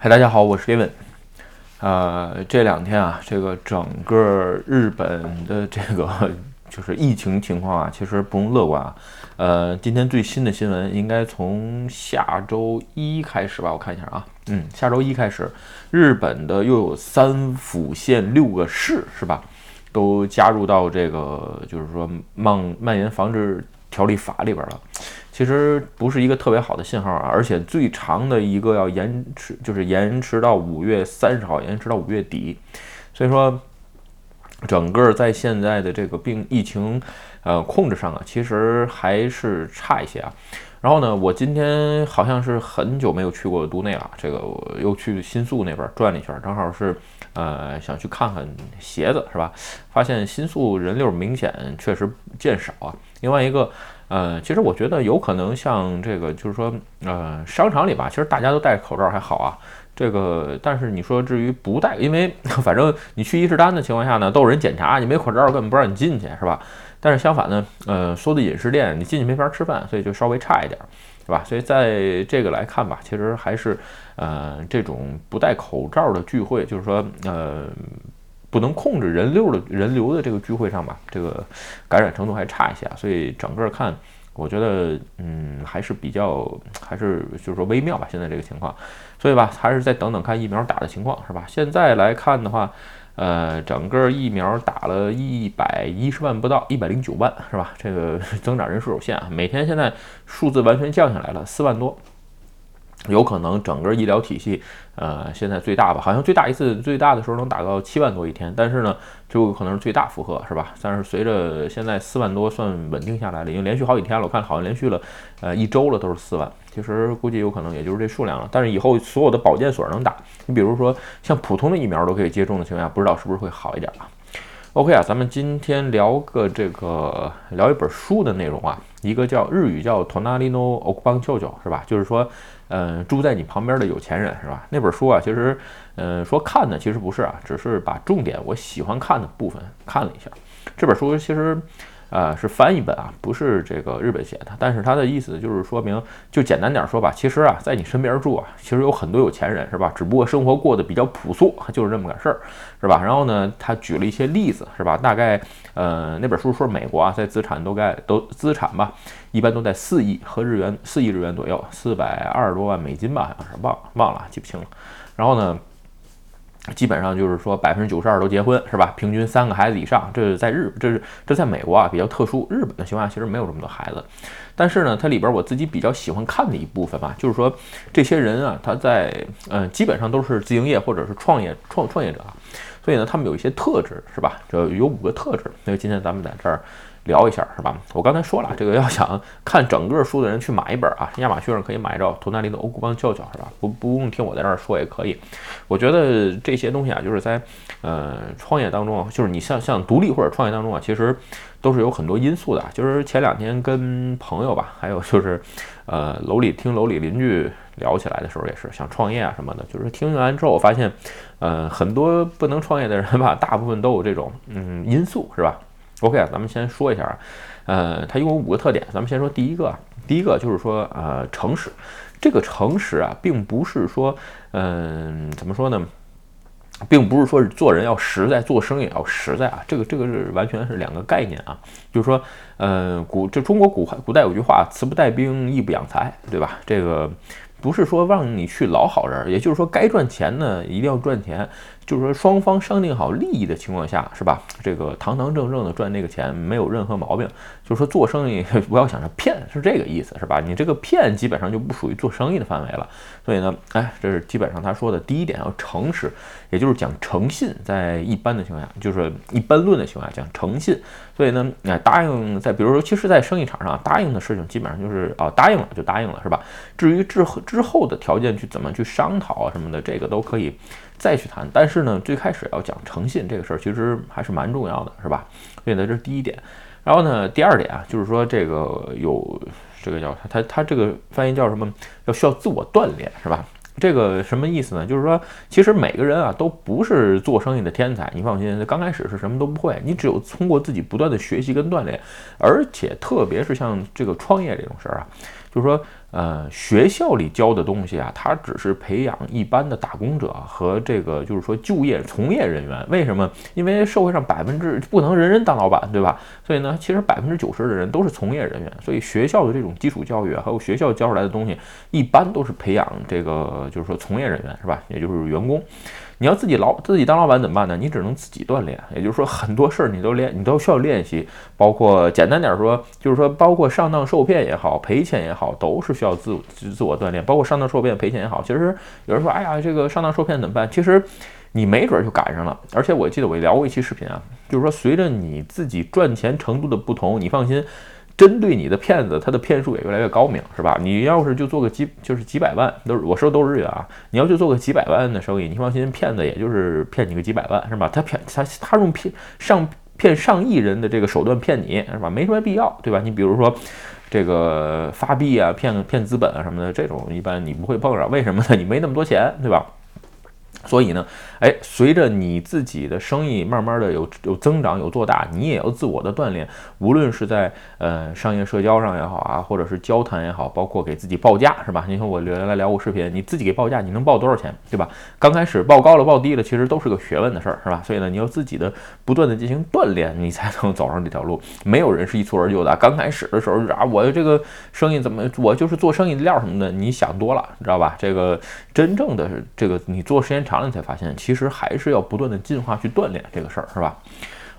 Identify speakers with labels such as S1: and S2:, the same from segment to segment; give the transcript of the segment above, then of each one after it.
S1: 嗨，大家好，我是 Gavin。呃，这两天啊，这个整个日本的这个就是疫情情况啊，其实不容乐观啊。呃，今天最新的新闻应该从下周一开始吧，我看一下啊，嗯，下周一开始，日本的又有三府县六个市是吧，都加入到这个就是说蔓蔓延防治条例法里边了。其实不是一个特别好的信号啊，而且最长的一个要延迟，就是延迟到五月三十号，延迟到五月底。所以说，整个在现在的这个病疫情呃控制上啊，其实还是差一些啊。然后呢，我今天好像是很久没有去过都内了，这个我又去新宿那边转了一圈，正好是呃想去看看鞋子，是吧？发现新宿人流明显确实见少啊。另外一个。呃，其实我觉得有可能像这个，就是说，呃，商场里吧，其实大家都戴口罩还好啊。这个，但是你说至于不戴，因为 反正你去伊势丹的情况下呢，都有人检查，你没口罩根本不让你进去，是吧？但是相反呢，呃，说的饮食店你进去没法吃饭，所以就稍微差一点，是吧？所以在这个来看吧，其实还是，呃，这种不戴口罩的聚会，就是说，呃。不能控制人流的人流的这个聚会上吧，这个感染程度还差一些，所以整个看，我觉得嗯还是比较还是就是说微妙吧，现在这个情况，所以吧还是再等等看疫苗打的情况是吧？现在来看的话，呃，整个疫苗打了一百一十万不到，一百零九万是吧？这个增长人数有限啊，每天现在数字完全降下来了，四万多。有可能整个医疗体系，呃，现在最大吧，好像最大一次最大的时候能达到七万多一天，但是呢，就可能是最大负荷，是吧？但是随着现在四万多算稳定下来了，已经连续好几天了，我看好像连续了，呃，一周了都是四万，其实估计有可能也就是这数量了。但是以后所有的保健所能打，你比如说像普通的疫苗都可以接种的情况下，不知道是不是会好一点啊？OK 啊，咱们今天聊个这个聊一本书的内容啊，一个叫日语叫 Tonalino Okbanchojo 是吧？就是说，嗯，住在你旁边的有钱人是吧？那本书啊，其实，嗯，说看呢，其实不是啊，只是把重点我喜欢看的部分看了一下。这本书其实。呃，是翻译本啊，不是这个日本写的。但是他的意思就是说明，就简单点说吧，其实啊，在你身边住啊，其实有很多有钱人，是吧？只不过生活过得比较朴素，就是这么个事儿，是吧？然后呢，他举了一些例子，是吧？大概，呃，那本书说美国啊，在资产都该都资产吧，一般都在四亿和日元，四亿日元左右，四百二十多万美金吧，好像是忘忘了，记不清了。然后呢？基本上就是说百分之九十二都结婚是吧？平均三个孩子以上，这是在日，这是这在美国啊比较特殊。日本的情况下其实没有这么多孩子，但是呢，它里边我自己比较喜欢看的一部分吧，就是说这些人啊，他在嗯基本上都是自营业或者是创业创创业者，所以呢，他们有一些特质是吧？这有五个特质，所以今天咱们在这儿。聊一下是吧？我刚才说了，这个要想看整个书的人去买一本啊，亚马逊上可以买着《图纳里的欧古邦教教》是吧？不不用听我在这儿说也可以。我觉得这些东西啊，就是在呃创业当中啊，就是你像像独立或者创业当中啊，其实都是有很多因素的。就是前两天跟朋友吧，还有就是呃楼里听楼里邻居聊起来的时候，也是想创业啊什么的。就是听完之后，我发现呃很多不能创业的人吧，大部分都有这种嗯因素是吧？OK 啊，咱们先说一下啊，呃，它一共有五个特点，咱们先说第一个，第一个就是说，呃，诚实。这个诚实啊，并不是说，嗯，怎么说呢，并不是说做人要实在，做生意要实在啊，这个这个是完全是两个概念啊。就是说，呃，古这中国古古代有句话，慈不带兵，义不养财，对吧？这个不是说让你去老好人，也就是说，该赚钱呢，一定要赚钱。就是说，双方商定好利益的情况下，是吧？这个堂堂正正的赚那个钱没有任何毛病。就是说，做生意 不要想着骗，是这个意思，是吧？你这个骗基本上就不属于做生意的范围了。所以呢，哎，这是基本上他说的第一点，要诚实，也就是讲诚信。在一般的情况下，就是一般论的情况下讲诚信。所以呢，哎，答应在比如说，其实，在生意场上答应的事情，基本上就是啊，答应了就答应了，是吧？至于之后之后的条件去怎么去商讨啊什么的，这个都可以。再去谈，但是呢，最开始要讲诚信这个事儿，其实还是蛮重要的，是吧？所以呢，这是第一点。然后呢，第二点啊，就是说这个有这个叫他他他这个翻译叫什么？要需要自我锻炼，是吧？这个什么意思呢？就是说，其实每个人啊都不是做生意的天才，你放心，刚开始是什么都不会，你只有通过自己不断的学习跟锻炼，而且特别是像这个创业这种事儿啊。就是说，呃，学校里教的东西啊，它只是培养一般的打工者和这个就是说就业从业人员。为什么？因为社会上百分之不能人人当老板，对吧？所以呢，其实百分之九十的人都是从业人员。所以学校的这种基础教育，还有学校教出来的东西，一般都是培养这个就是说从业人员，是吧？也就是员工。你要自己老自己当老板怎么办呢？你只能自己锻炼，也就是说很多事儿你都练，你都需要练习，包括简单点说，就是说包括上当受骗也好，赔钱也好，都是需要自自我锻炼。包括上当受骗赔钱也好，其实有人说，哎呀，这个上当受骗怎么办？其实你没准就赶上了。而且我记得我聊过一期视频啊，就是说随着你自己赚钱程度的不同，你放心。针对你的骗子，他的骗术也越来越高明，是吧？你要是就做个几，就是几百万，都是我说都是日元啊。你要就做个几百万的生意，你放心，骗子也就是骗你个几百万，是吧？他骗他他用骗上骗上亿人的这个手段骗你，是吧？没什么必要，对吧？你比如说这个发币啊，骗骗资本啊什么的，这种一般你不会碰上，为什么呢？你没那么多钱，对吧？所以呢，哎，随着你自己的生意慢慢的有有增长有做大，你也要自我的锻炼，无论是在呃商业社交上也好啊，或者是交谈也好，包括给自己报价是吧？你看我原来聊过视频，你自己给报价，你能报多少钱，对吧？刚开始报高了报低了，其实都是个学问的事儿，是吧？所以呢，你要自己的不断的进行锻炼，你才能走上这条路。没有人是一蹴而就的。刚开始的时候啊，我这个生意怎么，我就是做生意的料什么的，你想多了，知道吧？这个真正的这个你做时间长。了你才发现，其实还是要不断的进化去锻炼这个事儿，是吧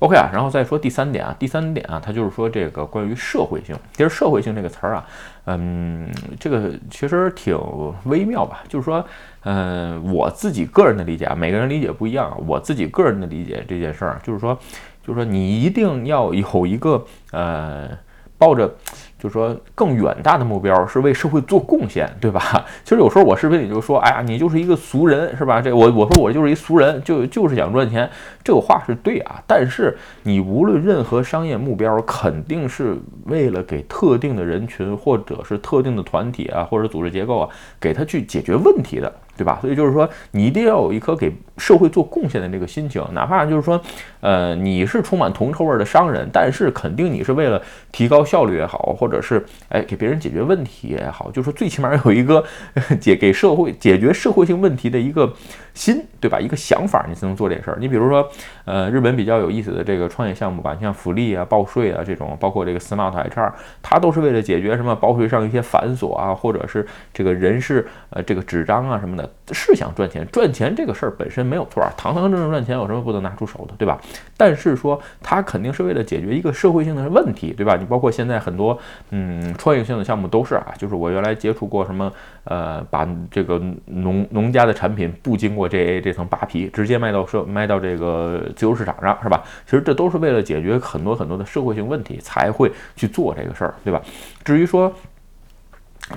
S1: ？OK 啊，然后再说第三点啊，第三点啊，它就是说这个关于社会性。其实社会性这个词儿啊，嗯，这个其实挺微妙吧。就是说，嗯，我自己个人的理解啊，每个人理解不一样。我自己个人的理解这件事儿，就是说，就是说你一定要有一个呃，抱着。就是说，更远大的目标是为社会做贡献，对吧？其实有时候我视频里就说，哎呀，你就是一个俗人，是吧？这我我说我就是一俗人，就就是想赚钱，这个话是对啊。但是你无论任何商业目标，肯定是为了给特定的人群，或者是特定的团体啊，或者组织结构啊，给他去解决问题的。对吧？所以就是说，你一定要有一颗给社会做贡献的这个心情，哪怕就是说，呃，你是充满铜臭味的商人，但是肯定你是为了提高效率也好，或者是哎给别人解决问题也好，就是说最起码有一个 解给社会解决社会性问题的一个心，对吧？一个想法，你才能做这事儿。你比如说，呃，日本比较有意思的这个创业项目吧，你像福利啊、报税啊这种，包括这个 Smart HR，它都是为了解决什么报税上一些繁琐啊，或者是这个人事呃这个纸张啊什么的。是想赚钱，赚钱这个事儿本身没有错，堂堂正正赚钱有什么不能拿出手的，对吧？但是说他肯定是为了解决一个社会性的问题，对吧？你包括现在很多嗯创业性的项目都是啊，就是我原来接触过什么呃，把这个农农家的产品不经过 JA 这层扒皮，直接卖到社卖到这个自由市场上，是吧？其实这都是为了解决很多很多的社会性问题才会去做这个事儿，对吧？至于说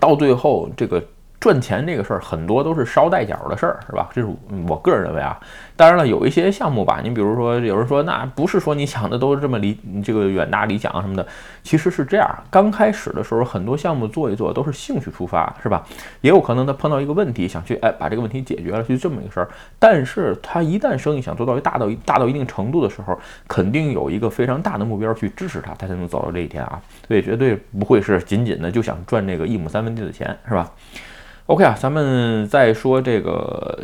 S1: 到最后这个。赚钱这个事儿很多都是捎带脚的事儿，是吧？这是我个人认为啊。当然了，有一些项目吧，你比如说有人说那不是说你想的都是这么理这个远大理想什么的，其实是这样。刚开始的时候，很多项目做一做都是兴趣出发，是吧？也有可能他碰到一个问题，想去哎把这个问题解决了，就这么一个事儿。但是他一旦生意想做到一大到大到一定程度的时候，肯定有一个非常大的目标去支持他，他才能走到这一天啊。所以绝对不会是仅仅的就想赚这个一亩三分地的钱，是吧？OK 啊，咱们再说这个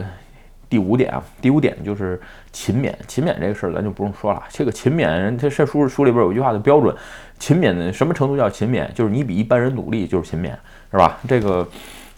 S1: 第五点啊，第五点就是勤勉。勤勉这个事儿咱就不用说了，这个勤勉，这这书书里边有一句话的标准，勤勉什么程度叫勤勉？就是你比一般人努力就是勤勉，是吧？这个，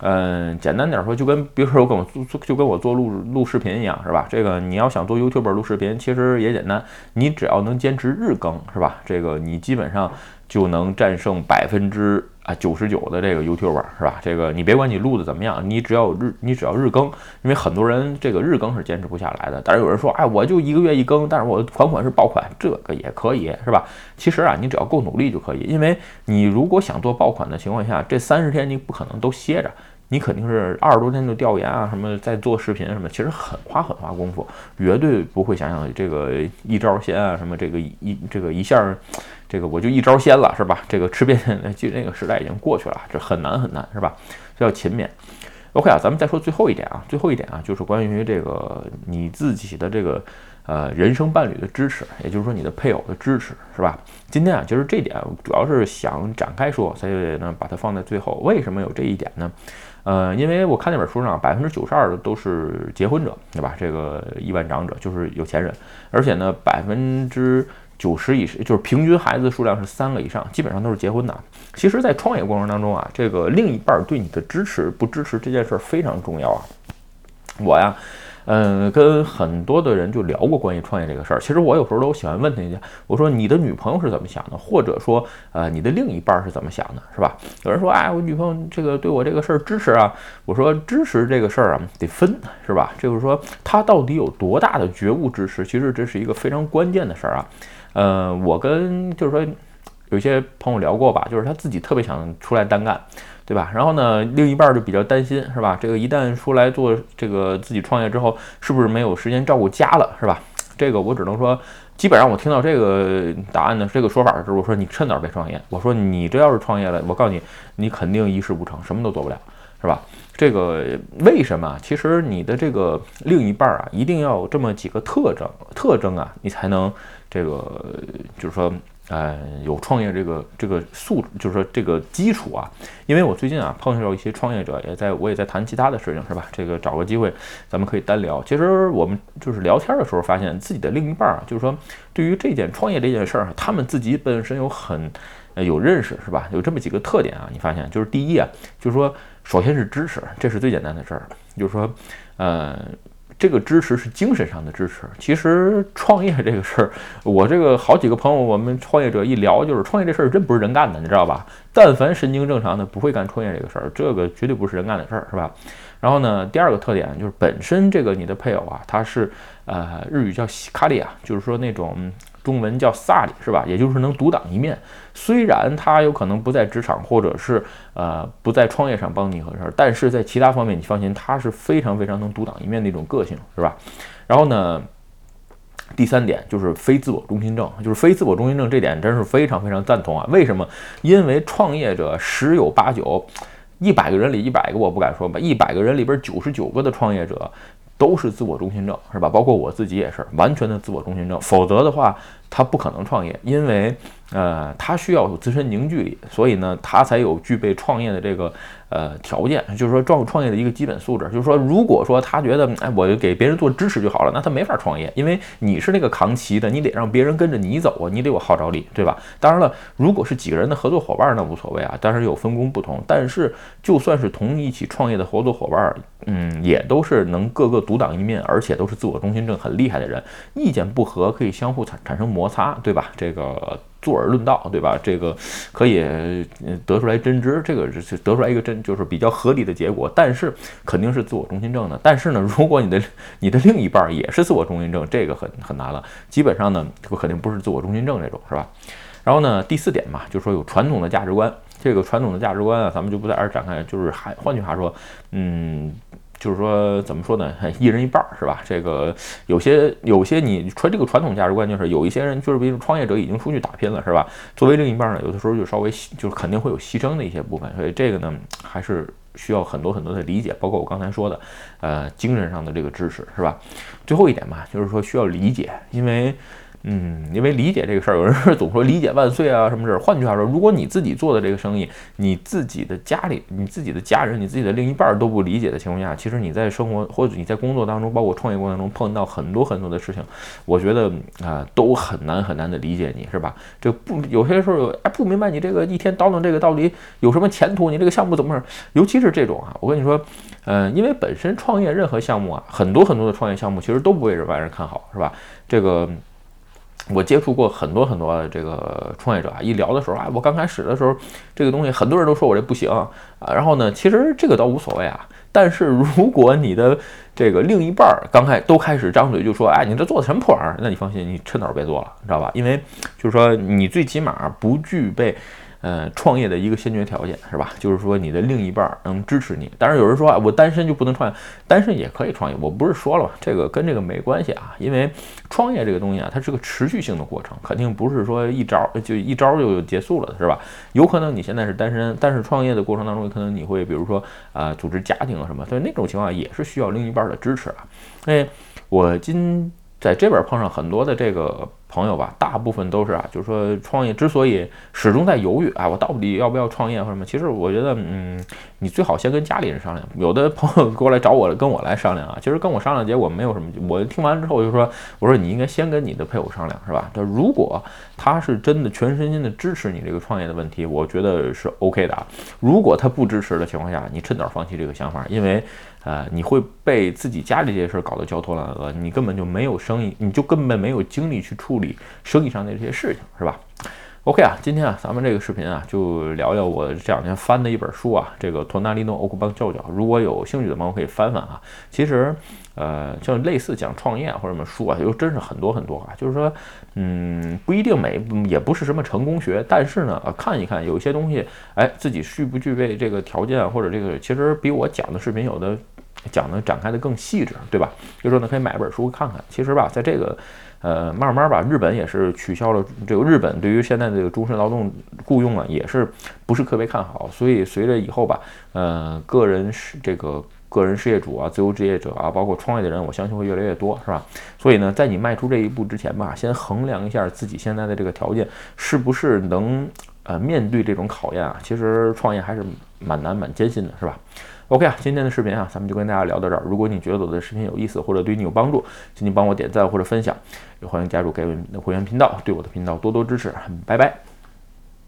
S1: 嗯，简单点说，就跟比如说我跟我做，就跟我做录录视频一样，是吧？这个你要想做 YouTube 录视频，其实也简单，你只要能坚持日更，是吧？这个你基本上就能战胜百分之。啊，九十九的这个 YouTuber 是吧？这个你别管你录的怎么样，你只要日，你只要日更，因为很多人这个日更是坚持不下来的。但是有人说，哎，我就一个月一更，但是我款款是爆款，这个也可以是吧？其实啊，你只要够努力就可以，因为你如果想做爆款的情况下，这三十天你不可能都歇着。你肯定是二十多天的调研啊，什么在做视频什么，其实很花很花功夫，绝对不会想想这个一招鲜啊，什么这个一这个一下，这个我就一招鲜了是吧？这个吃遍就那个时代已经过去了，这很难很难是吧？这叫勤勉。OK 啊，咱们再说最后一点啊，最后一点啊，就是关于这个你自己的这个呃人生伴侣的支持，也就是说你的配偶的支持，是吧？今天啊，就是这点主要是想展开说，所以呢把它放在最后。为什么有这一点呢？呃，因为我看那本书上，百分之九十二的都是结婚者，对吧？这个亿万长者就是有钱人，而且呢，百分之九十以上就是平均孩子数量是三个以上，基本上都是结婚的。其实，在创业过程当中啊，这个另一半对你的支持不支持这件事儿非常重要啊。我呀。嗯，跟很多的人就聊过关于创业这个事儿。其实我有时候都喜欢问他一下，我说你的女朋友是怎么想的，或者说，呃，你的另一半是怎么想的，是吧？有人说，哎，我女朋友这个对我这个事儿支持啊。我说支持这个事儿啊，得分，是吧？就是说他到底有多大的觉悟支持，其实这是一个非常关键的事儿啊。呃，我跟就是说有些朋友聊过吧，就是他自己特别想出来单干。对吧？然后呢，另一半就比较担心，是吧？这个一旦出来做这个自己创业之后，是不是没有时间照顾家了，是吧？这个我只能说，基本上我听到这个答案的这个说法的时候，我说你趁早别创业。我说你这要是创业了，我告诉你，你肯定一事无成，什么都做不了，是吧？这个为什么？其实你的这个另一半啊，一定要有这么几个特征，特征啊，你才能这个就是说。呃，有创业这个这个素，就是说这个基础啊。因为我最近啊碰到一些创业者，也在我也在谈其他的事情，是吧？这个找个机会，咱们可以单聊。其实我们就是聊天的时候，发现自己的另一半啊，就是说对于这件创业这件事儿，他们自己本身有很呃有认识，是吧？有这么几个特点啊，你发现就是第一啊，就是说首先是支持，这是最简单的事儿，就是说呃。这个支持是精神上的支持。其实创业这个事儿，我这个好几个朋友，我们创业者一聊，就是创业这事儿真不是人干的，你知道吧？但凡神经正常的，不会干创业这个事儿，这个绝对不是人干的事儿，是吧？然后呢，第二个特点就是本身这个你的配偶啊，他是呃日语叫西卡里啊，就是说那种。中文叫萨里是吧？也就是能独当一面。虽然他有可能不在职场，或者是呃不在创业上帮你和事儿，但是在其他方面你放心，他是非常非常能独当一面的一种个性，是吧？然后呢，第三点就是非自我中心症，就是非自我中心症这点真是非常非常赞同啊！为什么？因为创业者十有八九，一百个人里一百个我不敢说吧，一百个人里边九十九个的创业者。都是自我中心症，是吧？包括我自己也是完全的自我中心症，否则的话，他不可能创业，因为。呃，他需要有自身凝聚力，所以呢，他才有具备创业的这个呃条件，就是说创创业的一个基本素质。就是说，如果说他觉得，哎，我给别人做支持就好了，那他没法创业，因为你是那个扛旗的，你得让别人跟着你走啊，你得有号召力，对吧？当然了，如果是几个人的合作伙伴，那无所谓啊，当然有分工不同。但是，就算是同一起创业的合作伙伴，嗯，也都是能各个独当一面，而且都是自我中心症很厉害的人，意见不合可以相互产产生摩擦，对吧？这个。坐而论道，对吧？这个可以得出来真知，这个是得出来一个真，就是比较合理的结果。但是肯定是自我中心症的。但是呢，如果你的你的另一半也是自我中心症，这个很很难了。基本上呢，这肯定不是自我中心症这种，是吧？然后呢，第四点嘛，就是说有传统的价值观。这个传统的价值观啊，咱们就不在这儿展开。就是还换句话说，嗯。就是说，怎么说呢？一人一半儿是吧？这个有些有些你传这个传统价值观，就是有一些人就是比如创业者已经出去打拼了是吧？作为另一半呢，有的时候就稍微就是肯定会有牺牲的一些部分，所以这个呢还是需要很多很多的理解，包括我刚才说的，呃，精神上的这个支持是吧？最后一点嘛，就是说需要理解，因为。嗯，因为理解这个事儿，有人是总说理解万岁啊，什么事儿？换句话说，如果你自己做的这个生意，你自己的家里、你自己的家人、你自己的另一半都不理解的情况下，其实你在生活或者你在工作当中，包括创业过程中碰到很多很多的事情，我觉得啊，都很难很难的理解你，是吧？这不有些时候哎不明白你这个一天叨叨这个到底有什么前途？你这个项目怎么？尤其是这种啊，我跟你说，嗯，因为本身创业任何项目啊，很多很多的创业项目其实都不为外人看好，是吧？这个。我接触过很多很多的这个创业者啊，一聊的时候啊，我刚开始的时候，这个东西很多人都说我这不行啊，然后呢，其实这个倒无所谓啊，但是如果你的这个另一半儿刚开都开始张嘴就说，哎，你这做的什么破玩意儿？那你放心，你趁早别做了，你知道吧？因为就是说你最起码不具备。呃，创业的一个先决条件是吧？就是说你的另一半能支持你。当然有人说啊，我单身就不能创业，单身也可以创业。我不是说了吗？这个跟这个没关系啊，因为创业这个东西啊，它是个持续性的过程，肯定不是说一招就一招就结束了是吧？有可能你现在是单身，但是创业的过程当中，可能你会比如说啊，组织家庭啊什么，所以那种情况也是需要另一半的支持啊。哎，我今。在这边碰上很多的这个朋友吧，大部分都是啊，就是说创业之所以始终在犹豫啊，我到底要不要创业或什么？其实我觉得，嗯，你最好先跟家里人商量。有的朋友过来找我，跟我来商量啊，其实跟我商量结果没有什么。我听完之后就说，我说你应该先跟你的配偶商量，是吧？就如果他是真的全身心的支持你这个创业的问题，我觉得是 OK 的啊。如果他不支持的情况下，你趁早放弃这个想法，因为。呃，你会被自己家里这些事儿搞得焦头烂额，你根本就没有生意，你就根本没有精力去处理生意上的这些事情，是吧？OK 啊，今天啊，咱们这个视频啊，就聊聊我这两天翻的一本书啊，这个托纳利诺·欧库邦教教，如果有兴趣的朋友可以翻翻啊。其实，呃，像类似讲创业或者什么书啊，又真是很多很多啊。就是说，嗯，不一定每也不是什么成功学，但是呢，看一看有一些东西，哎，自己具不具备这个条件或者这个，其实比我讲的视频有的。讲的展开的更细致，对吧？就说呢，可以买本书看看。其实吧，在这个，呃，慢慢吧，日本也是取消了这个日本对于现在这个终身劳动雇佣啊，也是不是特别看好。所以随着以后吧，呃，个人是这个个人事业主啊，自由职业者啊，包括创业的人，我相信会越来越多，是吧？所以呢，在你迈出这一步之前吧，先衡量一下自己现在的这个条件是不是能呃面对这种考验啊。其实创业还是蛮难蛮艰辛的，是吧？OK 啊，今天的视频啊，咱们就跟大家聊到这儿。如果你觉得我的视频有意思，或者对你有帮助，请你帮我点赞或者分享，也欢迎加入该文的会员频道，对我的频道多多支持。拜拜。